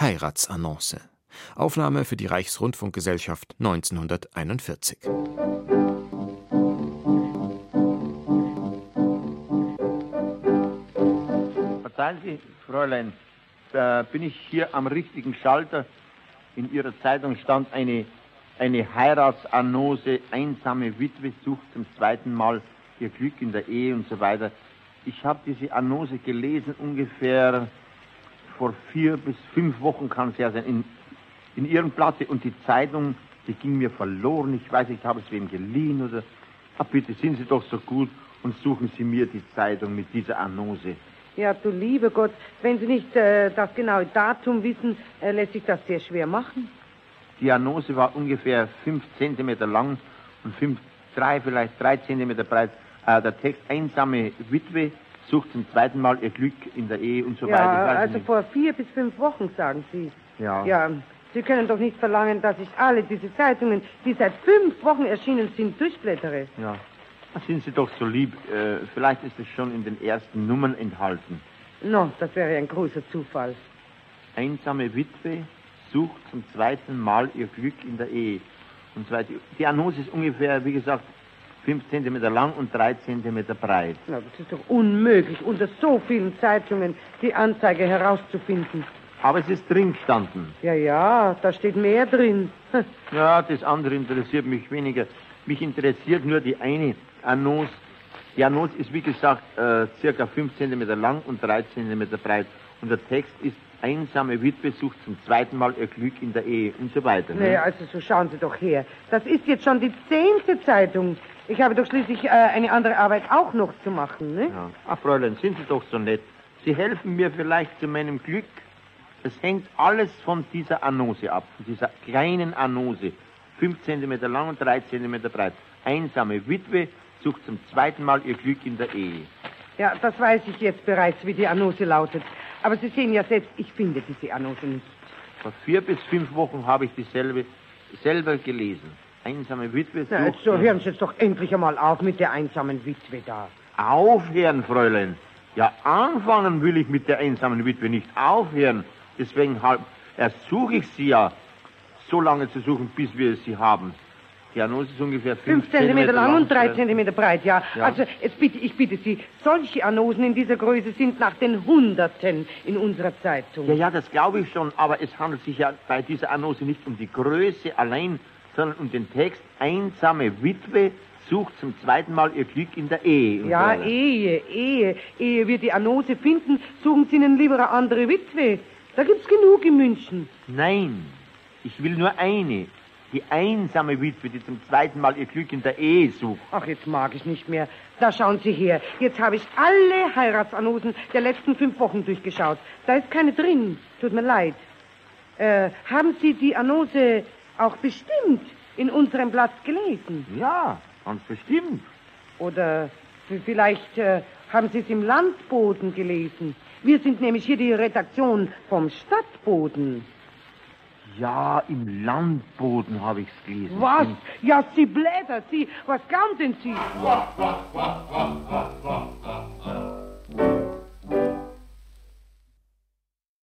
Heiratsannonce. Aufnahme für die Reichsrundfunkgesellschaft 1941. Verzeihen Sie, Fräulein, da bin ich hier am richtigen Schalter. In Ihrer Zeitung stand eine, eine Heiratsannonce, einsame Witwe sucht zum zweiten Mal ihr Glück in der Ehe und so weiter. Ich habe diese Annonce gelesen, ungefähr vor vier bis fünf Wochen kann es ja sein, in, in Ihrem Blatte und die Zeitung, die ging mir verloren. Ich weiß, ich habe es wem geliehen oder. Ach, bitte, sind Sie doch so gut und suchen Sie mir die Zeitung mit dieser Annonce. Ja, du liebe Gott, wenn Sie nicht äh, das genaue Datum wissen, äh, lässt sich das sehr schwer machen. Die Annonce war ungefähr fünf Zentimeter lang und fünf, drei, vielleicht drei Zentimeter breit. Äh, der Text einsame Witwe sucht zum zweiten Mal ihr Glück in der Ehe und so ja, weiter. Also nicht. vor vier bis fünf Wochen, sagen Sie. Ja. Ja, Sie können doch nicht verlangen, dass ich alle diese Zeitungen, die seit fünf Wochen erschienen sind, durchblättere. Ja. Sind Sie doch so lieb. Äh, vielleicht ist es schon in den ersten Nummern enthalten. No, das wäre ein großer Zufall. Einsame Witwe sucht zum zweiten Mal ihr Glück in der Ehe. Und zwar, die, die Annonce ist ungefähr, wie gesagt, fünf Zentimeter lang und drei Zentimeter breit. Na, das ist doch unmöglich, unter so vielen Zeitungen die Anzeige herauszufinden. Aber es ist drin gestanden. Ja, ja, da steht mehr drin. Ja, das andere interessiert mich weniger. Mich interessiert nur die eine Annonce. Die Annonce ist, wie gesagt, äh, circa 5 cm lang und 3 cm breit. Und der Text ist, einsame Witwe sucht zum zweiten Mal ihr Glück in der Ehe und so weiter. ne? Naja, also so schauen Sie doch her. Das ist jetzt schon die zehnte Zeitung. Ich habe doch schließlich äh, eine andere Arbeit auch noch zu machen, ne? Ja. Ach, Fräulein, sind Sie doch so nett. Sie helfen mir vielleicht zu meinem Glück. Es hängt alles von dieser Annonce ab, von dieser kleinen Annonce. 5 cm lang und 3 cm breit. Einsame Witwe sucht zum zweiten Mal ihr Glück in der Ehe. Ja, das weiß ich jetzt bereits, wie die Annonce lautet. Aber Sie sehen ja selbst, ich finde diese Annonce nicht. Vor vier bis fünf Wochen habe ich dieselbe selber gelesen. Einsame Witwe sucht... Na, jetzt so hören Sie jetzt doch endlich einmal auf mit der einsamen Witwe da. Aufhören, Fräulein. Ja, anfangen will ich mit der einsamen Witwe nicht aufhören. Deswegen halb ersuche ich Sie ja, so lange zu suchen, bis wir sie haben. Die Annonce ist ungefähr Fünf fünf Zentimeter lang und drei äh, Zentimeter breit, ja. Ja. Also, jetzt bitte, ich bitte Sie, solche Annoncen in dieser Größe sind nach den Hunderten in unserer Zeitung. Ja, ja, das glaube ich schon, aber es handelt sich ja bei dieser Annonce nicht um die Größe allein, sondern um den Text Einsame Witwe sucht zum zweiten Mal ihr Glück in der Ehe. Ja, weiter. Ehe, Ehe. Ehe wir die Annonce finden, suchen Sie Ihnen lieber eine andere Witwe. Da gibt's genug in München. Nein, ich will nur eine. Die einsame Witwe, die zum zweiten Mal ihr Glück in der Ehe sucht. Ach, jetzt mag ich nicht mehr. Da schauen Sie her. Jetzt habe ich alle Heiratsannoncen der letzten fünf Wochen durchgeschaut. Da ist keine drin. Tut mir leid. Äh, haben Sie die Annonce auch bestimmt in unserem Blatt gelesen? Ja, ganz bestimmt. Oder vielleicht äh, haben Sie es im Landboden gelesen? Wir sind nämlich hier die Redaktion vom Stadtboden. Ja, im Landboden habe ich's gelesen. Was? Ja, Sie Blätter, Sie. Was glauben denn Sie?